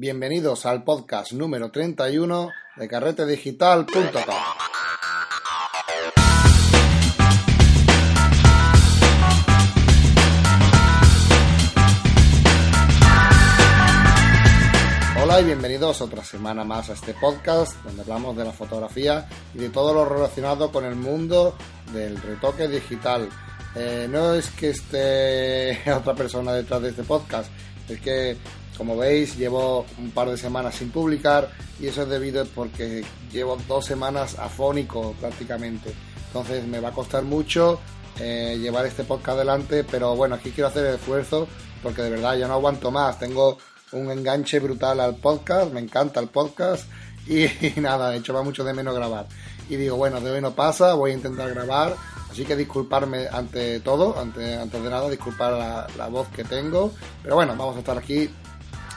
Bienvenidos al podcast número 31 de carretedigital.com. Hola y bienvenidos otra semana más a este podcast donde hablamos de la fotografía y de todo lo relacionado con el mundo del retoque digital. Eh, no es que esté otra persona detrás de este podcast, es que como veis, llevo un par de semanas sin publicar y eso es debido porque llevo dos semanas afónico prácticamente. Entonces me va a costar mucho eh, llevar este podcast adelante, pero bueno, aquí quiero hacer el esfuerzo porque de verdad ya no aguanto más. Tengo un enganche brutal al podcast, me encanta el podcast y, nada, de hecho va mucho de menos grabar. Y digo, bueno, de hoy no pasa, voy a intentar grabar, así que disculparme ante todo, ante, antes de nada, disculpar la, la voz que tengo, pero bueno, vamos a estar aquí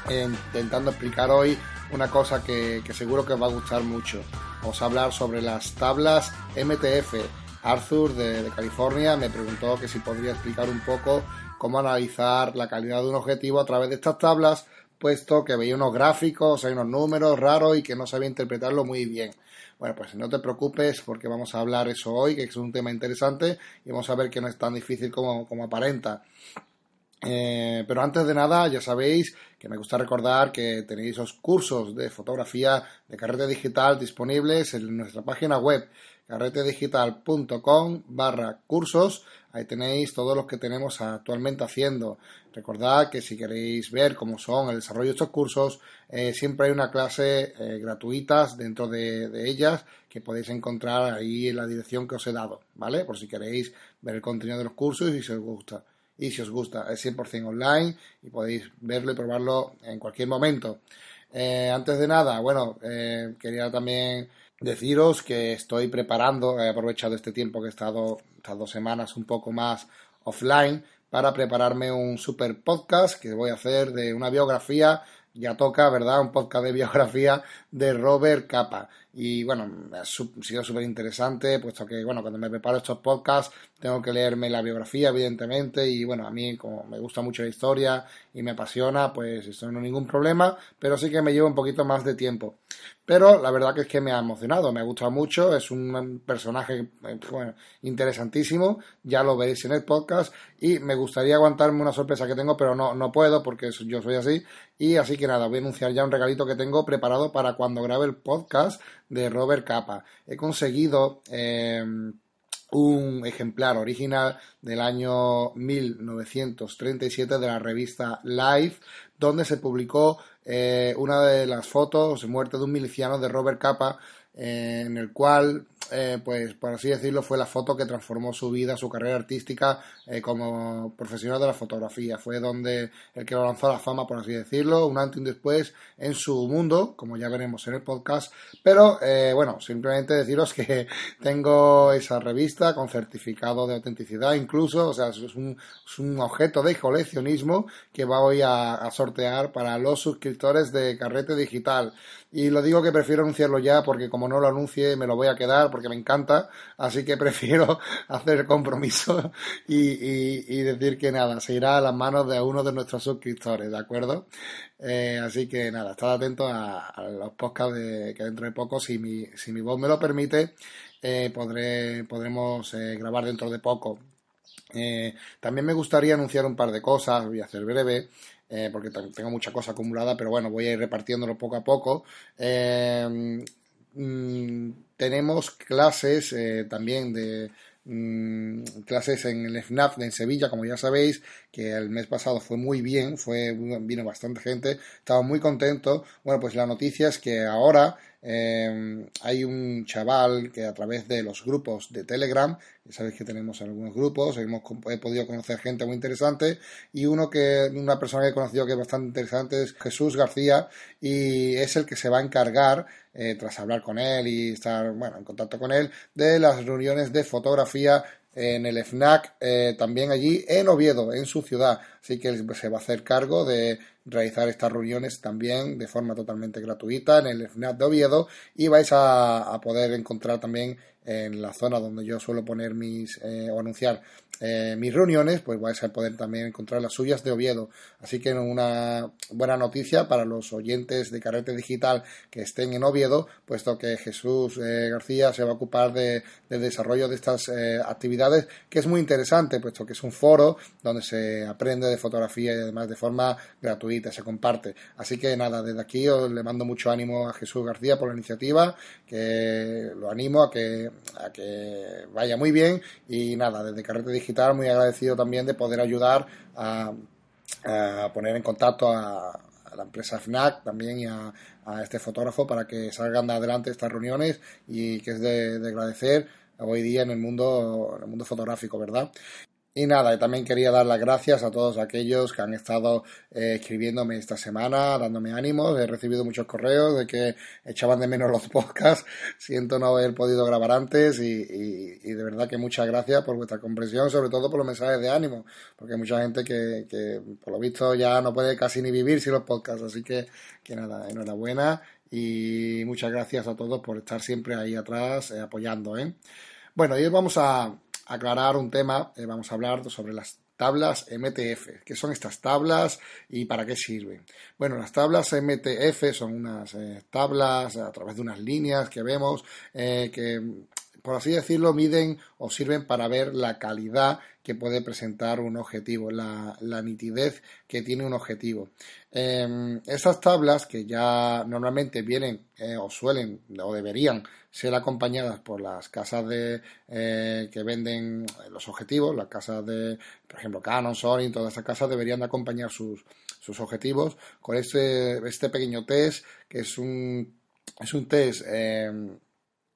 intentando explicar hoy una cosa que, seguro que os va a gustar mucho. Vamos a hablar sobre las tablas MTF. Arthur de, California me preguntó que si podría explicar un poco cómo analizar la calidad de un objetivo a través de estas tablas, puesto que veía unos gráficos, hay unos números raros y que no sabía interpretarlo muy bien. Bueno, pues no te preocupes porque vamos a hablar eso hoy, que es un tema interesante y vamos a ver que no es tan difícil como, como aparenta. Eh, pero antes de nada, ya sabéis que me gusta recordar que tenéis los cursos de fotografía de carrete digital disponibles en nuestra página web carretedigital.com barra cursos. Ahí tenéis todos los que tenemos actualmente haciendo. Recordad que si queréis ver cómo son el desarrollo de estos cursos, eh, siempre hay una clase eh, gratuitas dentro de, de, ellas que podéis encontrar ahí en la dirección que os he dado, ¿vale? Por si queréis ver el contenido de los cursos y si os gusta y si os gusta es 100% online y podéis verlo y probarlo en cualquier momento. Eh, antes de nada, bueno, eh, quería también deciros que estoy preparando, he aprovechado este tiempo que he estado estas dos semanas un poco más offline para prepararme un super podcast que voy a hacer de una biografía ya toca, ¿verdad? Un podcast de biografía de Robert Capa. Y bueno, ha sido súper interesante, puesto que, bueno, cuando me preparo estos podcasts, tengo que leerme la biografía, evidentemente, y bueno, a mí, como me gusta mucho la historia y me apasiona, pues esto no es ningún problema, pero sí que me lleva un poquito más de tiempo. Pero la verdad que es que me ha emocionado, me ha gustado mucho, es un personaje eh, interesantísimo, ya lo veréis en el podcast, y me gustaría aguantarme una sorpresa que tengo, pero no, no puedo porque yo soy así, y así que nada, voy a anunciar ya un regalito que tengo preparado para cuando grabe el podcast de Robert Capa. He conseguido eh, un ejemplar original del año 1937 de la revista Life, donde se publicó eh, una de las fotos, muerte de un miliciano de Robert Capa, eh, en el cual eh, pues por así decirlo, fue la foto que transformó su vida, su carrera artística eh, como profesional de la fotografía. Fue donde el que lo lanzó a la fama, por así decirlo, un antes y un después en su mundo, como ya veremos en el podcast. Pero eh, bueno, simplemente deciros que tengo esa revista con certificado de autenticidad, incluso, o sea, es un, es un objeto de coleccionismo que voy a, a sortear para los suscriptores de Carrete Digital. Y lo digo que prefiero anunciarlo ya porque como no lo anuncie me lo voy a quedar porque me encanta, así que prefiero hacer compromiso y, decir que nada, se irá a las manos de uno de nuestros suscriptores, ¿de acuerdo? Eh, así que nada, estad atentos a, los podcasts de, que dentro de poco, si mi, si mi voz me lo permite, eh, podré, podremos eh, grabar dentro de poco. también me gustaría anunciar un par de cosas, voy a hacer breve. Eh, porque tengo mucha cosa acumulada, pero bueno, voy a ir repartiéndolo poco a poco. Eh, mm, tenemos clases eh, también de mm, clases en el FNAF en Sevilla, como ya sabéis, que el mes pasado fue muy bien, fue vino bastante gente, estaba muy contento. Bueno, pues la noticia es que ahora Em, hay un chaval que a través de los grupos de Telegram, ya sabéis que tenemos algunos grupos, hemos, he podido conocer gente muy interesante y uno que, una persona que he conocido que es bastante interesante es Jesús García y es el que se va a encargar, eh, tras hablar con él y estar, bueno, en contacto con él, de las reuniones de fotografía en el FNAC, eh, también allí en Oviedo, en su ciudad. Así que se va a hacer cargo de realizar estas reuniones también de forma totalmente gratuita en el FNAC de Oviedo y vais a, poder encontrar también en la zona donde yo suelo poner mis eh, o anunciar eh, mis reuniones, pues vais a poder también encontrar las suyas de Oviedo. Así que una buena noticia para los oyentes de Carrete Digital que estén en Oviedo, puesto que Jesús eh, García se va a ocupar de, del desarrollo de estas eh, actividades, que es muy interesante, puesto que es un foro donde se aprende de fotografía y además de forma gratuita, se comparte. Así que nada, desde aquí os le mando mucho ánimo a Jesús García por la iniciativa, que lo animo a que, a que vaya muy bien y nada, desde Carrete Digital muy agradecido también de poder ayudar a, poner en contacto a, la empresa FNAC también y a, este fotógrafo para que salgan adelante estas reuniones y que es de, de agradecer hoy día en el mundo, en el mundo fotográfico, ¿verdad? Y nada, también quería dar las gracias a todos aquellos que han estado eh, escribiéndome esta semana, dándome ánimos. He recibido muchos correos de que echaban de menos los podcasts. Siento no haber podido grabar antes y, de verdad que muchas gracias por vuestra comprensión, sobre todo por los mensajes de ánimo, porque hay mucha gente que, por lo visto ya no puede casi ni vivir sin los podcasts. Así que, que nada, enhorabuena y muchas gracias a todos por estar siempre ahí atrás eh, apoyando. ¿eh? Bueno, hoy vamos a aclarar un tema, eh, vamos a hablar sobre las tablas MTF. ¿Qué son estas tablas y para qué sirven? Bueno, las tablas MTF son unas eh, tablas a través de unas líneas que vemos eh, que, por así decirlo, miden o sirven para ver la calidad que puede presentar un objetivo, la, nitidez que tiene un objetivo. Eh, estas tablas que ya normalmente vienen eh, o suelen o deberían ser acompañadas por las casas de eh, que venden los objetivos, las casas de, por ejemplo, Canon, Sony, todas esas casas deberían de acompañar sus, sus objetivos con este, este pequeño test que es un, es un test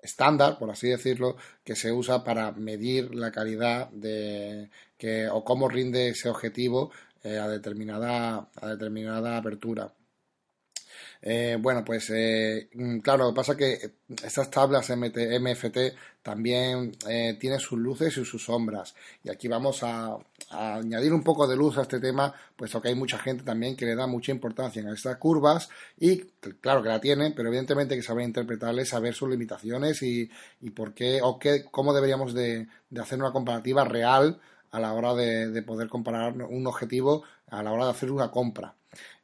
estándar, por así decirlo, que se usa para medir la calidad de que, o cómo rinde ese objetivo eh, a, determinada, a determinada apertura. Eh, bueno, pues eh, mm, claro, lo que pasa es que estas tablas MFT también eh, tienen sus luces y sus sombras. Y aquí vamos a, añadir un poco de luz a este tema, puesto que hay mucha gente también que le da mucha importancia a estas curvas y claro que la tienen, pero evidentemente que saber interpretarles, saber sus limitaciones y, por qué o qué, cómo deberíamos de, hacer una comparativa real a la hora de, de poder comparar un objetivo a la hora de hacer una compra.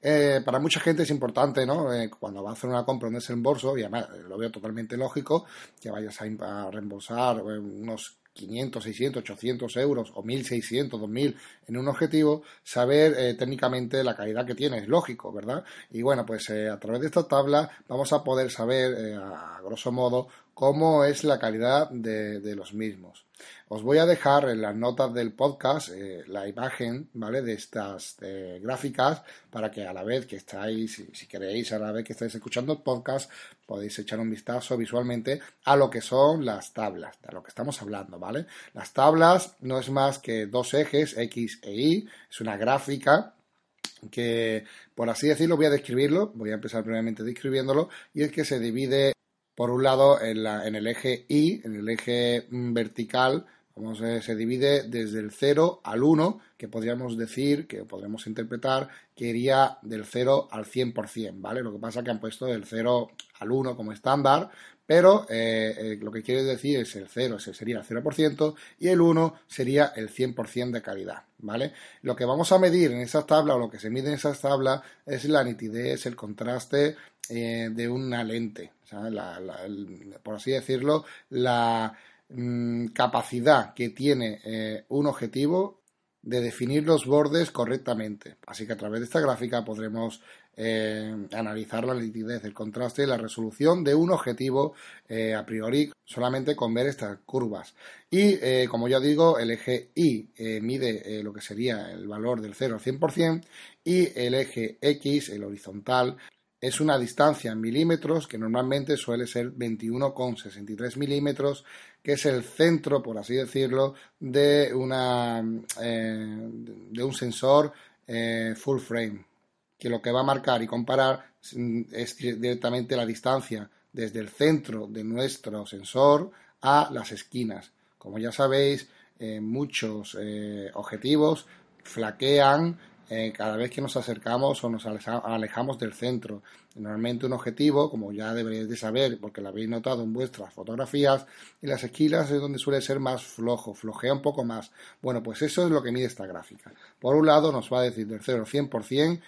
Eh, para mucha gente es importante, ¿no? Eh, cuando va a hacer una compra en desembolso, y además lo veo totalmente lógico, que vayas a, reembolsar eh, unos 500, 600, 800 euros o 1600, 2000 en un objetivo, saber técnicamente la calidad que tiene, es lógico, ¿verdad? Y bueno, pues a través de esta tabla vamos a poder saber, a grosso modo, cómo es la calidad de, los mismos. Os voy a dejar en las notas del podcast eh, la imagen, ¿vale? De estas gráficas para que a la vez que estáis, si, queréis, a la vez que estáis escuchando el podcast, podéis echar un vistazo visualmente a lo que son las tablas, de lo que estamos hablando, ¿vale? Las tablas no es más que dos ejes, X e Y, es una gráfica que, por así decirlo, voy a describirlo, voy a empezar primeramente describiéndolo, y es que se divide por un lado, en, la, en el eje Y, en el eje mm, vertical, vamos, se divide desde el 0 al 1, que podríamos decir, que podríamos interpretar, que iría del 0 al 100%, ¿vale? Lo que pasa es que han puesto del 0 al 1 como estándar, pero eh, eh, lo que quiere decir es el 0 ese sería el 0% y el 1 sería el 100% de calidad, ¿vale? Lo que vamos a medir en esas tablas o lo que se mide en esas tablas es la nitidez, el contraste eh, de una lente, por así decirlo, la mm, capacidad que tiene eh, un objetivo de definir los bordes correctamente. Así que a través de esta gráfica podremos eh, analizar la nitidez, el contraste y la resolución de un objetivo a priori solamente con ver estas curvas. Y como ya digo, el eje Y mide lo que sería el valor del 0 al 100% y el eje X, el horizontal, es una distancia en milímetros que normalmente suele ser 21,63 milímetros, que es el centro, por así decirlo, de, una, eh, de un sensor eh, full frame, que lo que va a marcar y comparar es directamente la distancia desde el centro de nuestro sensor a las esquinas. Como ya sabéis, eh, muchos objetivos flaquean eh, cada vez que nos acercamos o nos alejamos del centro. Normalmente un objetivo, como ya deberíais de saber, porque lo habéis notado en vuestras fotografías, y las esquinas es donde suele ser más flojo, flojea un poco más. Bueno, pues eso es lo que mide esta gráfica. Por un lado nos va a decir del 0 al 100%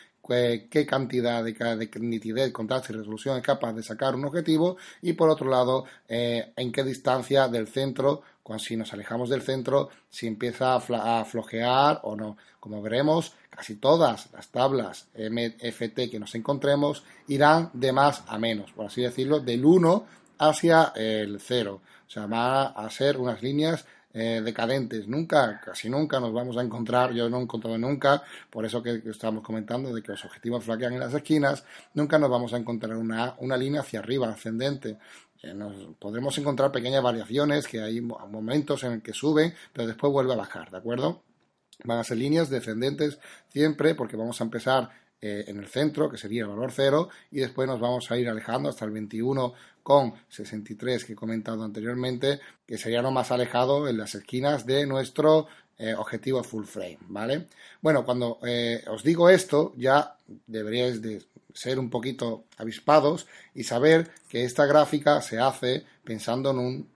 qué cantidad de, de, nitidez, contraste y resolución es capaz de sacar un objetivo y por otro lado eh, en qué distancia del centro cuando si nos alejamos del centro, si empieza a, flojear o no. Como veremos, casi todas las tablas MFT que nos encontremos irán de más a menos, por así decirlo, del 1 hacia el 0. O sea, va a ser unas líneas eh, decadentes. Nunca, casi nunca nos vamos a encontrar, yo no he encontrado nunca, por eso que, estábamos comentando de que los objetivos flaquean en las esquinas, nunca nos vamos a encontrar una, una línea hacia arriba, ascendente nos podremos encontrar pequeñas variaciones, que hay momentos en el que sube, pero después vuelve a bajar, ¿de acuerdo? Van a ser líneas descendentes siempre, porque vamos a empezar eh, en el centro, que sería el valor cero, y después nos vamos a ir alejando hasta el 21,63 que he comentado anteriormente, que sería lo más alejado en las esquinas de nuestro eh, objetivo full frame, ¿vale? Bueno, cuando eh, os digo esto, ya deberíais de ser un poquito avispados y saber que esta gráfica se hace pensando en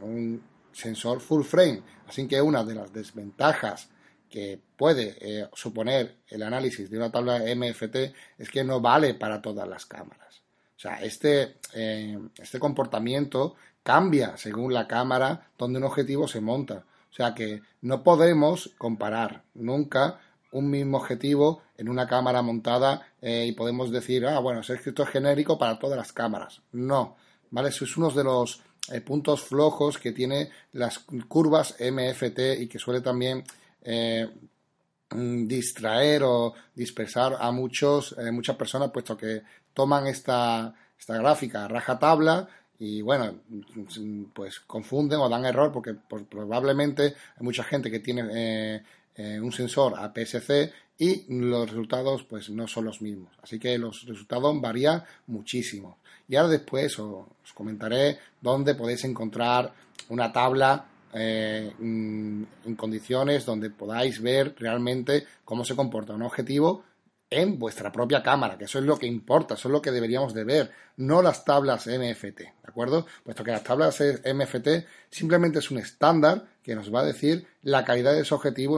un sensor full frame. Así que una de las desventajas que puede eh, suponer el análisis de una tabla MFT es que no vale para todas las cámaras. O sea, este, eh, este comportamiento cambia según la cámara donde un objetivo se monta. O sea que no podemos comparar nunca un mismo objetivo en una cámara montada eh, y podemos decir, ah, bueno, es que esto es genérico para todas las cámaras. No, ¿vale? Eso es uno de los eh, puntos flojos que tiene las curvas MFT y que suele también eh, mm, distraer o dispersar a muchos, muchas personas, puesto que toman esta, esta gráfica raja tabla y bueno, pues confunden o dan error porque probablemente hay mucha gente que tiene eh, un sensor APS-C y los resultados pues no son los mismos. Así que los resultados varían muchísimo. Y ahora después os, comentaré dónde podéis encontrar una tabla eh, mm, en condiciones donde podáis ver realmente cómo se comporta un objetivo en vuestra propia cámara, que eso es lo que importa, eso es lo que deberíamos de ver, no las tablas MFT, ¿de acuerdo? Puesto que las tablas MFT simplemente es un estándar que nos va a decir la calidad de ese objetivo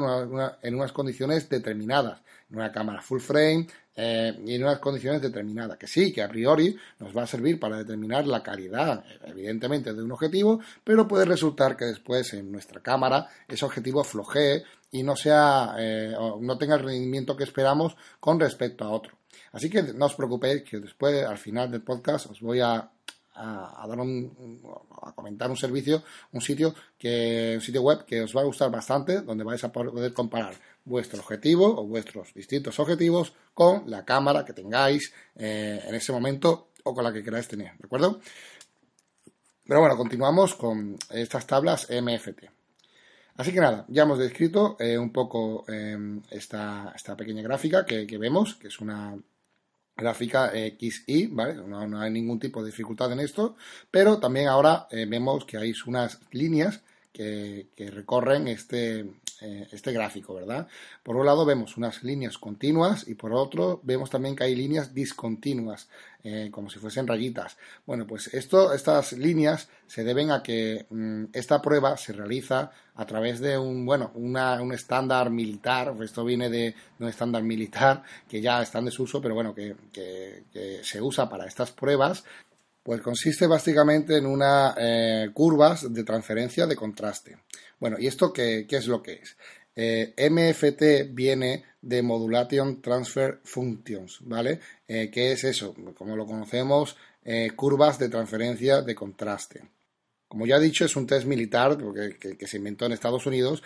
en, unas condiciones determinadas, una cámara full frame eh, y en unas condiciones determinadas, que sí, que a priori nos va a servir para determinar la calidad, evidentemente, de un objetivo, pero puede resultar que después en nuestra cámara ese objetivo flojee y no sea eh, no tenga el rendimiento que esperamos con respecto a otro. Así que no os preocupéis que después al final del podcast os voy a, a, dar un, a comentar un servicio, un sitio que un sitio web que os va a gustar bastante, donde vais a poder comparar vuestro objetivo o vuestros distintos objetivos con la cámara que tengáis eh, en ese momento o con la que queráis tener, ¿de acuerdo? Pero bueno, continuamos con estas tablas MFT. Así que nada, ya hemos descrito eh, un poco em, esta, esta, pequeña gráfica que, vemos, que es una gráfica XY, ¿vale? No, hay ningún tipo de dificultad en esto, pero también ahora eh, vemos que hay unas líneas que, recorren este, eh, este gráfico, ¿verdad? Por un lado vemos unas líneas continuas y por otro vemos también que hay líneas discontinuas, eh, como si fuesen rayitas. Bueno, pues esto, estas líneas se deben a que mm, esta prueba se realiza a través de un, bueno, un estándar militar, esto viene de, un estándar militar que ya está en desuso, pero bueno, que, que se usa para estas pruebas pues consiste básicamente en una eh, curvas de transferencia de contraste. Bueno, ¿y esto qué, es lo que es? Eh, MFT viene de Modulation Transfer Functions, ¿vale? Eh, ¿Qué es eso? Como lo conocemos, curvas de transferencia de contraste. Como ya he dicho, es un test militar que, se inventó en Estados Unidos.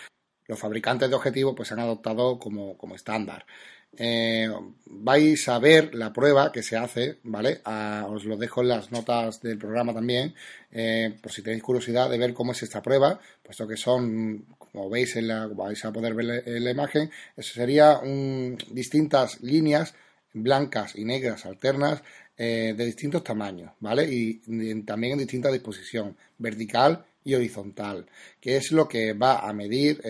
Los fabricantes de objetivos pues han adoptado como estándar. Eh, vais a ver la prueba que se hace, ¿vale? os lo dejo en las notas del programa también, eh, por si tenéis curiosidad de ver cómo es esta prueba, puesto que son, como veis, en la, vais a poder ver en la imagen, eso sería distintas líneas blancas y negras alternas eh, de distintos tamaños, ¿vale? Y, también en distinta disposición, vertical y horizontal, que es lo que va a medir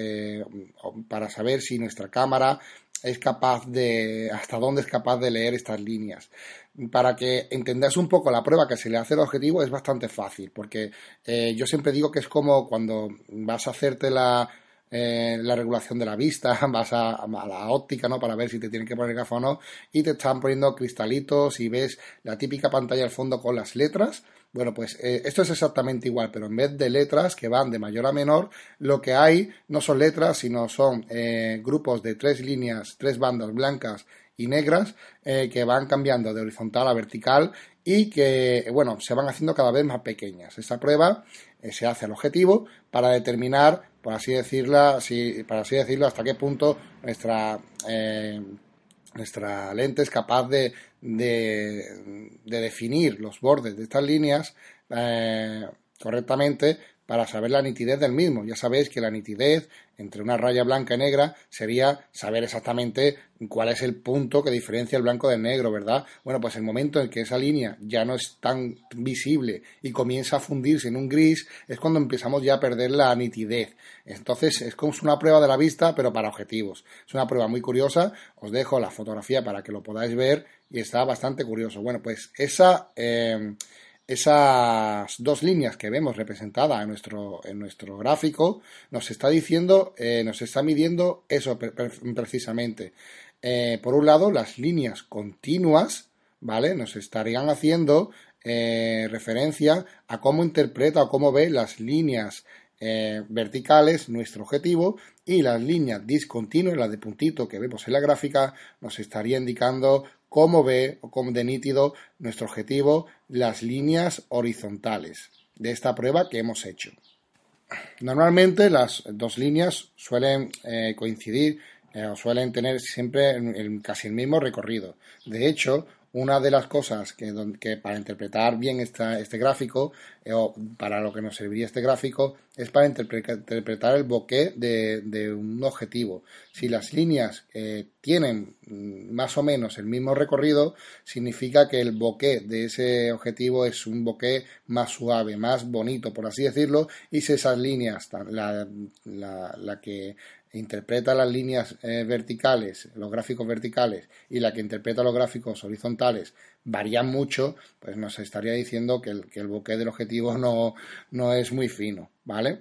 para saber si nuestra cámara es capaz de, hasta dónde es capaz de leer estas líneas. Para que entendáis un poco la prueba que se le hace al objetivo es bastante fácil, porque eh, yo siempre digo que es como cuando vas a hacerte la, eh, la regulación de la vista, vas a, la óptica, ¿no? Para ver si te tienen que poner gafas o no, y te están poniendo cristalitos y ves la típica pantalla al fondo con las letras. Bueno, pues eh, esto es exactamente igual, pero en vez de letras que van de mayor a menor, lo que hay no son letras, sino son eh, grupos de tres líneas, tres bandas blancas y negras que van cambiando de horizontal a vertical y que, bueno, se van haciendo cada vez más pequeñas. Esta prueba se hace al objetivo para determinar por así decirla, para así decirlo, hasta qué punto nuestra, eh, nuestra lente es capaz de, de, definir los bordes de estas líneas eh, correctamente para saber la nitidez del mismo. Ya sabéis que la nitidez entre una raya blanca y negra sería saber exactamente cuál es el punto que diferencia el blanco del negro, ¿verdad? Bueno, pues el momento en que esa línea ya no es tan visible y comienza a fundirse en un gris es cuando empezamos ya a perder la nitidez. Entonces es como una prueba de la vista, pero para objetivos. Es una prueba muy curiosa. Os dejo la fotografía para que lo podáis ver y está bastante curioso. Bueno, pues esa... Eh, esas dos líneas que vemos representadas en nuestro, en nuestro gráfico nos está diciendo, eh, nos está midiendo eso precisamente. Eh, por un lado, las líneas continuas, ¿vale? Nos estarían haciendo eh, referencia a cómo interpreta o cómo ve las líneas verticales nuestro objetivo y las líneas discontinuas, la de puntito que vemos en la gráfica, nos estaría indicando cómo ve o cómo de nítido nuestro objetivo las líneas horizontales de esta prueba que hemos hecho. Normalmente las dos líneas suelen eh, coincidir eh, o suelen tener siempre casi el mismo recorrido. De hecho, una de las cosas que, para interpretar bien este gráfico, eh, o para lo que nos serviría este gráfico, es para interpretar el bokeh de, un objetivo. Si las líneas eh, tienen mm, más o menos el mismo recorrido, significa que el bokeh de ese objetivo es un bokeh más suave, más bonito, por así decirlo, y si esas líneas, la, la que interpreta las líneas eh, verticales, los gráficos verticales, y la que interpreta los gráficos horizontales varían mucho, pues nos estaría diciendo que el, que el del objetivo no, no es muy fino, ¿vale?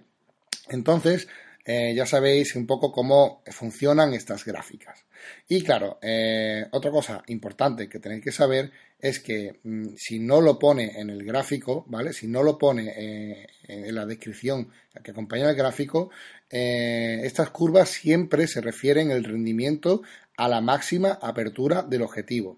Entonces, eh, ya sabéis un poco cómo funcionan estas gráficas. Y claro, eh, otra cosa importante que tenéis que saber es que mm, si no lo pone en el gráfico, ¿vale? Si no lo pone eh, en la descripción que acompaña el gráfico, estas curvas siempre se refieren el rendimiento a la máxima apertura del objetivo.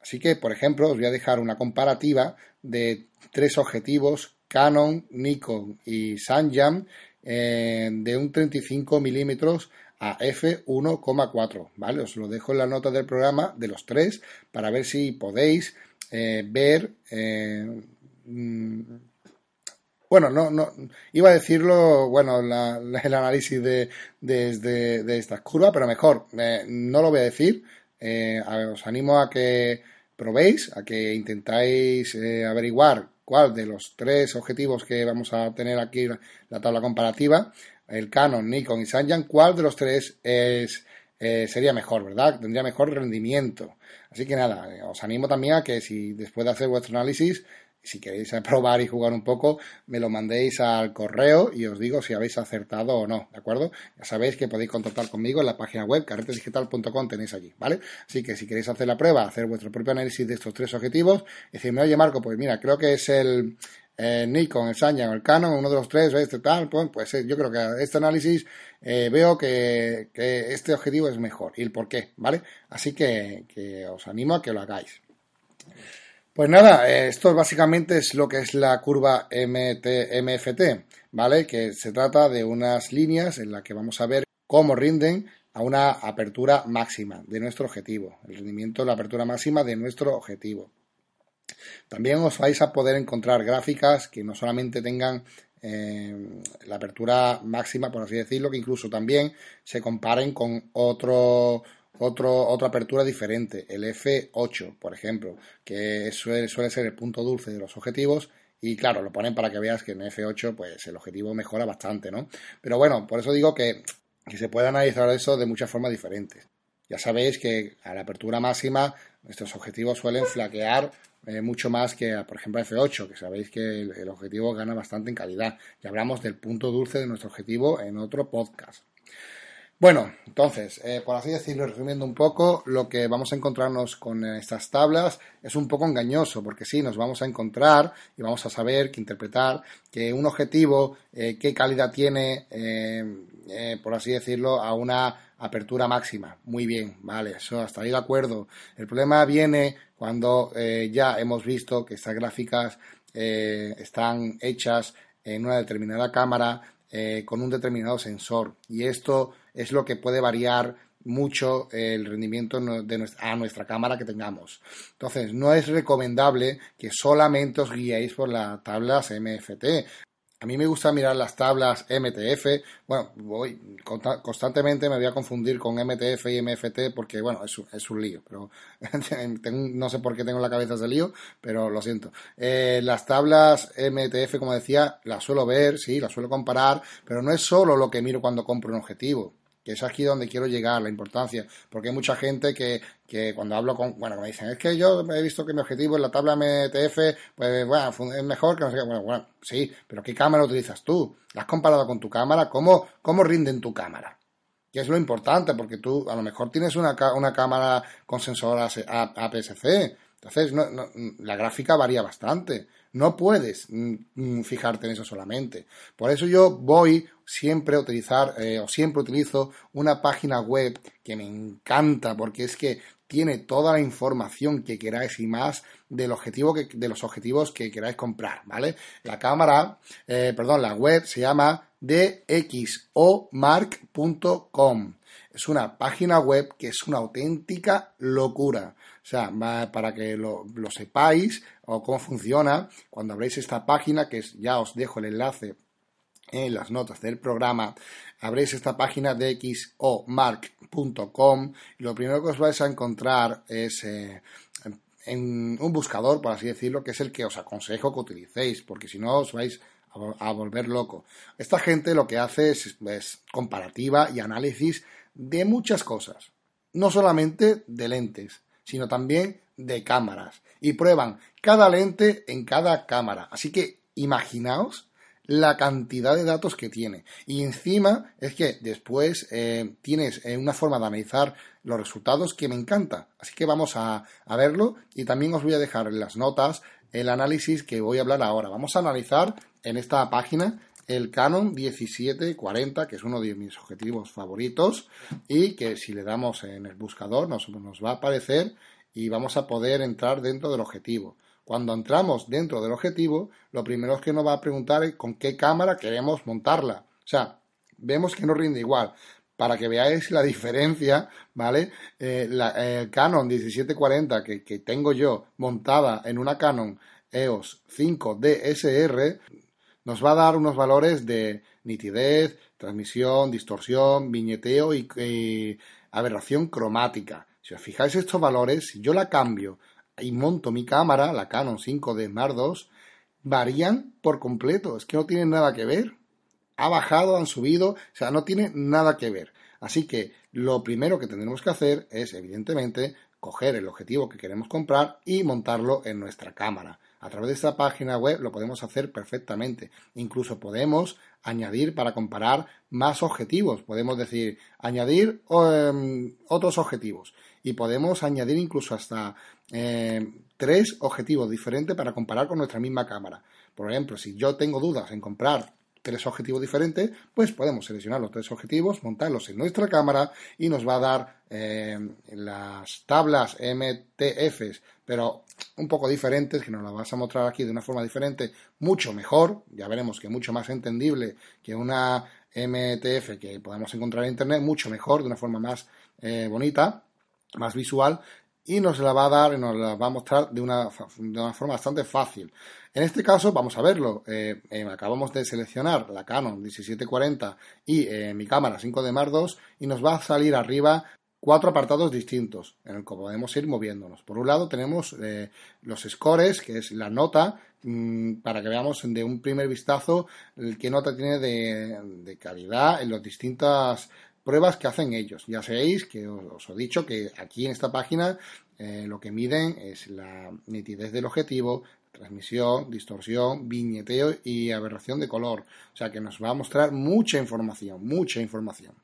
Así que, por ejemplo, os voy a dejar una comparativa de tres objetivos Canon, Nikon y Sanjam eh, de un 35 milímetros a f1,4, ¿vale? Os lo dejo en la nota del programa de los tres para ver si podéis eh, ver. Eh, mm, bueno, no, no, iba a decirlo, bueno, el análisis de, de, de, esta curva, pero mejor, no lo voy a decir. Os animo a que probéis, a que intentáis averiguar cuál de los tres objetivos que vamos a tener aquí la tabla comparativa, el Canon, Nikon y Sanyan, cuál de los tres es, eh, sería mejor, ¿verdad? Tendría mejor rendimiento. Así que nada, os animo también a que si después de hacer vuestro análisis si queréis probar y jugar un poco, me lo mandéis al correo y os digo si habéis acertado o no, ¿de acuerdo? Ya sabéis que podéis contactar conmigo en la página web carretesdigital.com tenéis allí, ¿vale? Así que si queréis hacer la prueba, hacer vuestro propio análisis de estos tres objetivos, decirme, oye Marco, pues mira, creo que es el Nikon, el Sanyan o el Canon, uno de los tres, este tal, pues, pues eh, yo creo que este análisis eh, veo que, este objetivo es mejor y el por qué, ¿vale? Así que os animo a que lo hagáis. Pues nada, eh, esto básicamente es lo que es la curva MFT, ¿vale? Que se trata de unas líneas en las que vamos a ver cómo rinden a una apertura máxima de nuestro objetivo, el rendimiento de la apertura máxima de nuestro objetivo. También os vais a poder encontrar gráficas que no solamente tengan eh, la apertura máxima, por así decirlo, que incluso también se comparen con otro otra apertura diferente, el F8, por ejemplo, que suele, suele ser el punto dulce de los objetivos y claro, lo ponen para que veas que en F8 pues el objetivo mejora bastante, ¿no? Pero bueno, por eso digo que, que se puede analizar eso de muchas formas diferentes. Ya sabéis que a la apertura máxima nuestros objetivos suelen flaquear eh, mucho más que, por ejemplo, F8, que sabéis que el, objetivo gana bastante en calidad. Y hablamos del punto dulce de nuestro objetivo en otro podcast. Bueno, entonces, eh, por así decirlo, resumiendo un poco, lo que vamos a encontrarnos con estas tablas es un poco engañoso, porque sí, nos vamos a encontrar y vamos a saber que interpretar que un objetivo, eh, qué calidad tiene, eh, por así decirlo, a una apertura máxima. Muy bien, vale, eso hasta ahí de acuerdo. El problema viene cuando ya hemos visto que estas gráficas están hechas en una determinada cámara con un determinado sensor y esto es lo que puede variar mucho el rendimiento de nuestra, a nuestra cámara que tengamos. Entonces, no es recomendable que solamente os guiéis por las tablas MFT. A mí me gusta mirar las tablas MTF. Bueno, voy constantemente me voy a confundir con MTF y MFT porque, bueno, es, un lío. Pero no sé por qué tengo la cabeza ese lío, pero lo siento. Eh, las tablas MTF, como decía, las suelo ver, sí, las suelo comparar, pero no es solo lo que miro cuando compro un objetivo es aquí donde quiero llegar, la importancia, porque hay mucha gente que, que cuando hablo con, bueno, me dicen, es que yo he visto que mi objetivo en la tabla MTF, pues bueno, es mejor que no sé qué, bueno, bueno, sí, pero ¿qué cámara utilizas tú? ¿La has comparado con tu cámara? ¿Cómo, cómo rinde en tu cámara? Que es lo importante, porque tú a lo mejor tienes una, una cámara con sensor APS-C, entonces no, la gráfica varía bastante. No puedes mm, mm, fijarte en eso solamente. Por eso yo voy siempre utilizar eh, o siempre utilizo una página web que me encanta porque es que tiene toda la información que queráis y más del objetivo que, de los objetivos que queráis comprar, ¿vale? La cámara, eh, perdón, la web se llama dxomark.com. Es una página web que es una auténtica locura. O sea, para que lo, sepáis o cómo funciona, cuando abréis esta página, que ya os dejo el enlace en las notas del programa, abréis esta página de xomark.com y lo primero que os vais a encontrar es eh, en un buscador, por así decirlo, que es el que os aconsejo que utilicéis, porque si no os vais a, volver loco. Esta gente lo que hace es comparativa y análisis de muchas cosas, no solamente de lentes, sino también de cámaras. Y prueban cada lente en cada cámara. Así que imaginaos la cantidad de datos que tiene. Y encima es que después eh, tienes eh, una forma de analizar los resultados que me encanta. Así que vamos a, a, verlo y también os voy a dejar en las notas el análisis que voy a hablar ahora. Vamos a analizar en esta página el Canon 1740, que es uno de mis objetivos favoritos y que si le damos en el buscador nos, nos va a aparecer y vamos a poder entrar dentro del objetivo. Cuando entramos dentro del objetivo, lo primero que nos va a preguntar es con qué cámara queremos montarla. O sea, vemos que no rinde igual. Para que veáis la diferencia, ¿vale? Eh, la, el Canon 1740 que, que tengo yo montada en una Canon EOS 5 DSR nos va a dar unos valores de nitidez, transmisión, distorsión, viñeteo y, aberración cromática. Si os fijáis estos valores, si yo la cambio y monto mi cámara, la Canon 5D Mark II, varían por completo. Es que no tienen nada que ver. Ha bajado, han subido, o sea, no tiene nada que ver. Así que lo primero que tendremos que hacer es, evidentemente, coger el objetivo que queremos comprar y montarlo en nuestra cámara. A través de esta página web lo podemos hacer perfectamente. Incluso podemos añadir para comparar más objetivos. Podemos decir añadir em, otros objetivos. Y podemos añadir incluso hasta em, tres objetivos diferentes para comparar con nuestra misma cámara. Por ejemplo, si yo tengo dudas en comprar tres objetivos diferentes, pues podemos seleccionar los tres objetivos, montarlos en nuestra cámara y nos va a dar eh, las tablas MTFs, pero un poco diferentes, que nos las vas a mostrar aquí de una forma diferente, mucho mejor, ya veremos que mucho más entendible que una MTF que podemos encontrar en Internet, mucho mejor, de una forma más eh, bonita, más visual, y nos la va a dar y nos la va a mostrar de una, de una forma bastante fácil. En este caso, vamos a verlo. Eh, eh, acabamos de seleccionar la Canon 1740 y eh, mi cámara 5D Mark II y nos va a salir arriba cuatro apartados distintos en el que podemos ir moviéndonos. Por un lado tenemos los scores, que es la nota, mm, para que veamos de un primer vistazo qué nota tiene de, de calidad en las distintas pruebas que hacen ellos. Ya sabéis que os, he dicho que aquí en esta página eh, lo que miden es la nitidez del objetivo, transmisión, distorsión, viñeteo y aberración de color. O sea que nos va a mostrar mucha información, mucha información.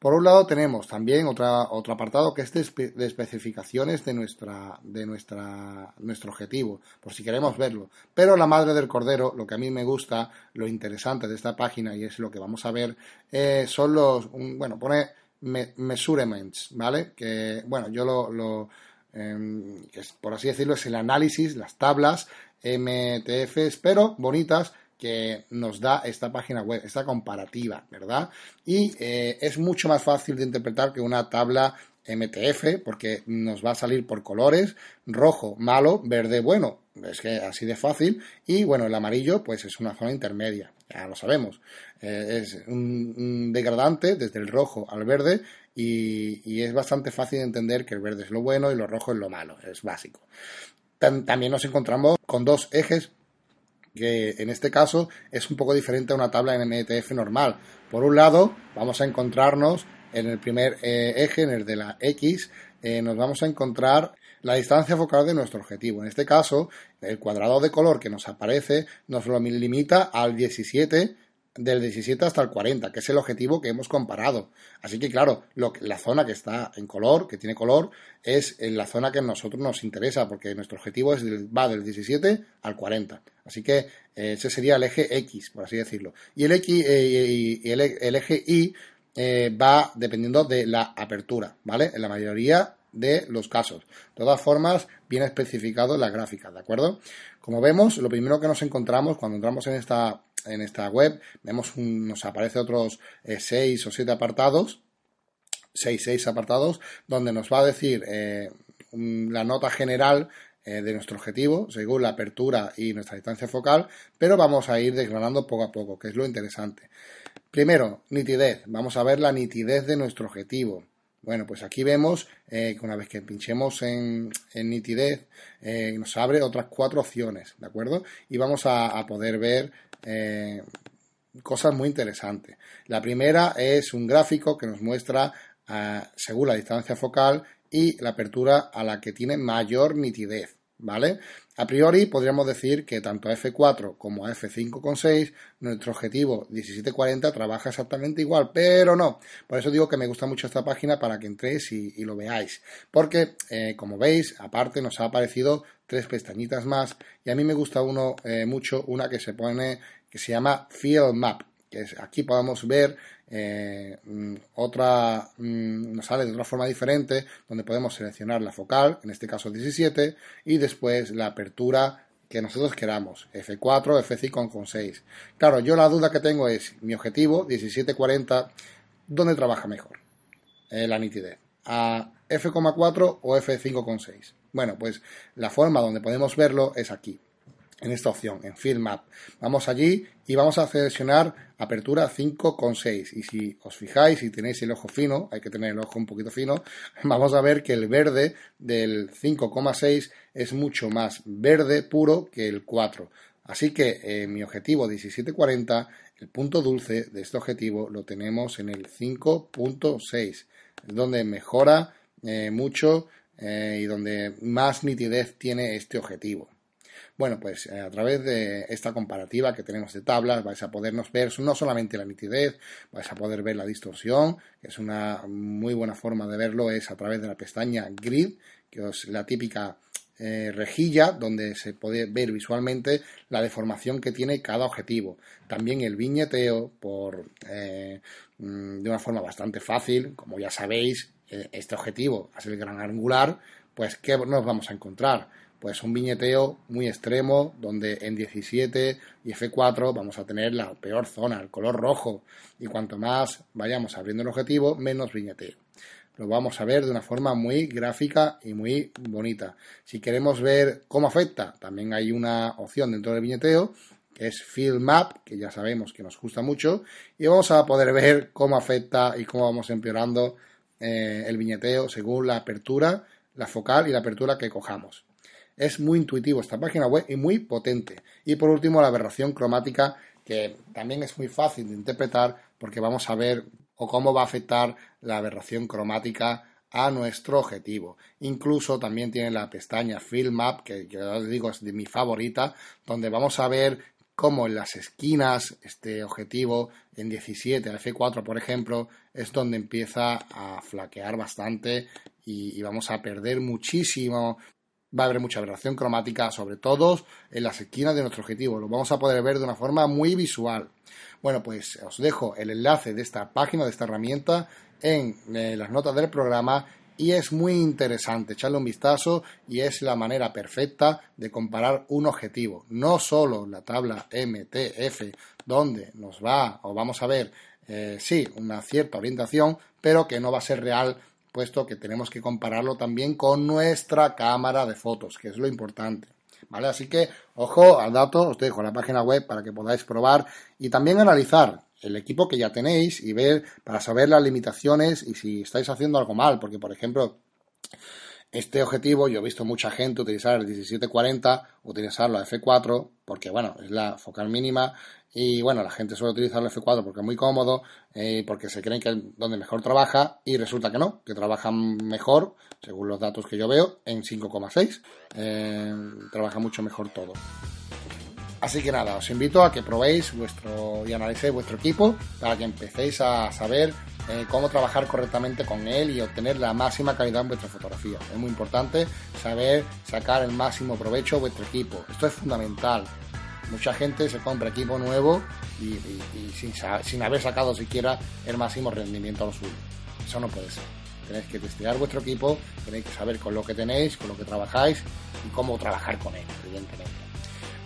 Por un lado tenemos también otro apartado que es de, especificaciones de, nuestra, de nuestra, nuestro objetivo, por si queremos verlo. Pero la madre del cordero, lo que a mí me gusta, lo interesante de esta página y es lo que vamos a ver, eh, son los, bueno, pone measurements, ¿vale? Que, bueno, yo lo, lo em, por así decirlo, es el análisis, las tablas MTFs, pero bonitas, que nos da esta página web, esta comparativa, ¿verdad? Y eh, es mucho más fácil de interpretar que una tabla MTF, porque nos va a salir por colores, rojo, malo, verde, bueno, es que así de fácil, y bueno, el amarillo, pues es una zona intermedia, ya lo sabemos, eh, es un, degradante desde el rojo al verde, y, es bastante fácil de entender que el verde es lo bueno y lo rojo es lo malo, es básico. También nos encontramos con dos ejes que en este caso es un poco diferente a una tabla en MTF normal. Por un lado, vamos a encontrarnos en el primer eh, eje, en el de la X, eh, nos vamos a encontrar la distancia focal de nuestro objetivo. En este caso, el cuadrado de color que nos aparece nos lo limita al 17 del 17 hasta el 40, que es el objetivo que hemos comparado. Así que, claro, lo, la zona que está en color, que tiene color, es la zona que a nosotros nos interesa, porque nuestro objetivo es va del 17 al 40. Así que eh, ese sería el eje X, por así decirlo. Y el, eh, eje Y eh, va dependiendo de la apertura, ¿vale? En la mayoría de los casos. De todas formas, viene especificado en la gráfica, ¿de acuerdo? Como vemos, lo primero que nos encontramos cuando entramos en esta en esta web. Vemos nos aparece otros eh, seis o siete apartados, seis, seis apartados, donde nos va a decir eh, la nota general eh, de nuestro objetivo, según la apertura y nuestra distancia focal, pero vamos a ir desgranando poco a poco, que es lo interesante. Primero, nitidez. Vamos a ver la nitidez de nuestro objetivo. Bueno, pues aquí vemos que una vez que pinchemos en, nitidez, nos abre otras cuatro opciones, ¿de acuerdo? Y vamos a poder ver eh, cosas muy interesantes. La primera es un gráfico que nos muestra, eh, según la distancia focal y la apertura a la que tiene mayor nitidez. ¿Vale? A priori podríamos decir que tanto a F4 como a F5.6 nuestro objetivo 1740 trabaja exactamente igual, pero no. Por eso digo que me gusta mucho esta página para que entréis y, lo veáis. Porque, eh, como veis, aparte nos ha aparecido tres pestañitas más y a mí me gusta uno eh, mucho, una que se pone, que se llama Field Map. Que es, aquí podemos ver eh, mm, otra, mm, nos sale de otra forma diferente, donde podemos seleccionar la focal, en este caso 17, y después la apertura que nosotros queramos, F4, F5 con 6. Claro, yo la duda que tengo es, mi objetivo, 1740, ¿dónde trabaja mejor? Eh, la nitidez. ¿A F,4 o F5,6? Bueno, pues la forma donde podemos verlo es aquí en esta opción, en Field Map. Vamos allí y vamos a seleccionar apertura 5,6. Y si os fijáis y tenéis el ojo fino, hay que tener el ojo un poquito fino, vamos a ver que el verde del 5,6 es mucho más verde puro que el 4. Así que eh, mi objetivo 1740, el punto dulce de este objetivo lo tenemos en el 5.6, donde mejora eh, mucho eh, y donde más nitidez tiene este objetivo. Bueno, pues eh, a través de esta comparativa que tenemos de tablas vais a podernos ver no solamente la nitidez, vais a poder ver la distorsión, que es una muy buena forma de verlo, es a través de la pestaña Grid, que es la típica eh, rejilla donde se puede ver visualmente la deformación que tiene cada objetivo. También el viñeteo por, eh, mm, de una forma bastante fácil, como ya sabéis, este objetivo es el gran angular, pues ¿qué nos vamos a encontrar? Pues un viñeteo muy extremo donde en 17 y F4 vamos a tener la peor zona, el color rojo y cuanto más vayamos abriendo el objetivo, menos viñeteo. Lo vamos a ver de una forma muy gráfica y muy bonita. Si queremos ver cómo afecta, también hay una opción dentro del viñeteo que es Field Map, que ya sabemos que nos gusta mucho, y vamos a poder ver cómo afecta y cómo vamos empeorando eh, el viñeteo según la apertura, la focal y la apertura que cojamos. Es muy intuitivo esta página web y muy potente. Y por último, la aberración cromática, que también es muy fácil de interpretar porque vamos a ver o cómo va a afectar la aberración cromática a nuestro objetivo. Incluso también tiene la pestaña Field Map, que yo os digo es de mi favorita, donde vamos a ver cómo en las esquinas este objetivo en 17 F4 por ejemplo es donde empieza a flaquear bastante y vamos a perder muchísimo va a haber mucha aberración cromática, sobre todo en las esquinas de nuestro objetivo. Lo vamos a poder ver de una forma muy visual. Bueno, pues os dejo el enlace de esta página, de esta herramienta, en eh, las notas del programa y es muy interesante echarle un vistazo y es la manera perfecta de comparar un objetivo. No solo la tabla MTF, donde nos va o vamos a ver, eh, sí, una cierta orientación, pero que no va a ser real puesto que tenemos que compararlo también con nuestra cámara de fotos, que es lo importante. ¿Vale? Así que, ojo al dato, os dejo la página web para que podáis probar y también analizar el equipo que ya tenéis y ver para saber las limitaciones y si estáis haciendo algo mal, porque por ejemplo, este objetivo yo he visto mucha gente utilizar el 1740, utilizarlo a F4, porque bueno, es la focal mínima y bueno, la gente suele utilizar el F4 porque es muy cómodo, eh, porque se creen que es donde mejor trabaja y resulta que no, que trabajan mejor, según los datos que yo veo, en 5,6. Eh, trabaja mucho mejor todo. Así que nada, os invito a que probéis vuestro y analicéis vuestro equipo para que empecéis a saber eh, cómo trabajar correctamente con él y obtener la máxima calidad en vuestra fotografía. Es muy importante saber sacar el máximo provecho de vuestro equipo. Esto es fundamental. Mucha gente se compra equipo nuevo y, sin, haber sacado siquiera el máximo rendimiento a lo suyo. Eso no puede ser. Tenéis que testear vuestro equipo, tenéis que saber con lo que tenéis, con lo que trabajáis y cómo trabajar con él, evidentemente.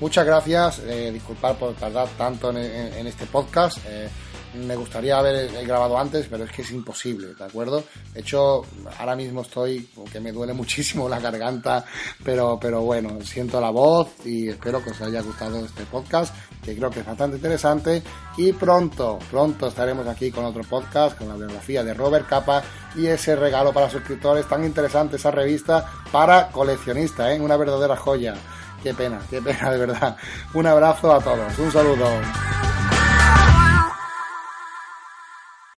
Muchas gracias, eh, disculpad por tardar tanto en, este podcast. Eh, me gustaría haber grabado antes, pero es que es imposible, ¿de acuerdo? De hecho, ahora mismo estoy, que me duele muchísimo la garganta, pero, pero bueno, siento la voz y espero que os haya gustado este podcast, que creo que es bastante interesante. Y pronto, pronto estaremos aquí con otro podcast, con la biografía de Robert Capa y ese regalo para suscriptores tan interesante, esa revista para coleccionistas, ¿eh? Una verdadera joya. Qué pena, qué pena, de verdad. Un abrazo a todos, un saludo.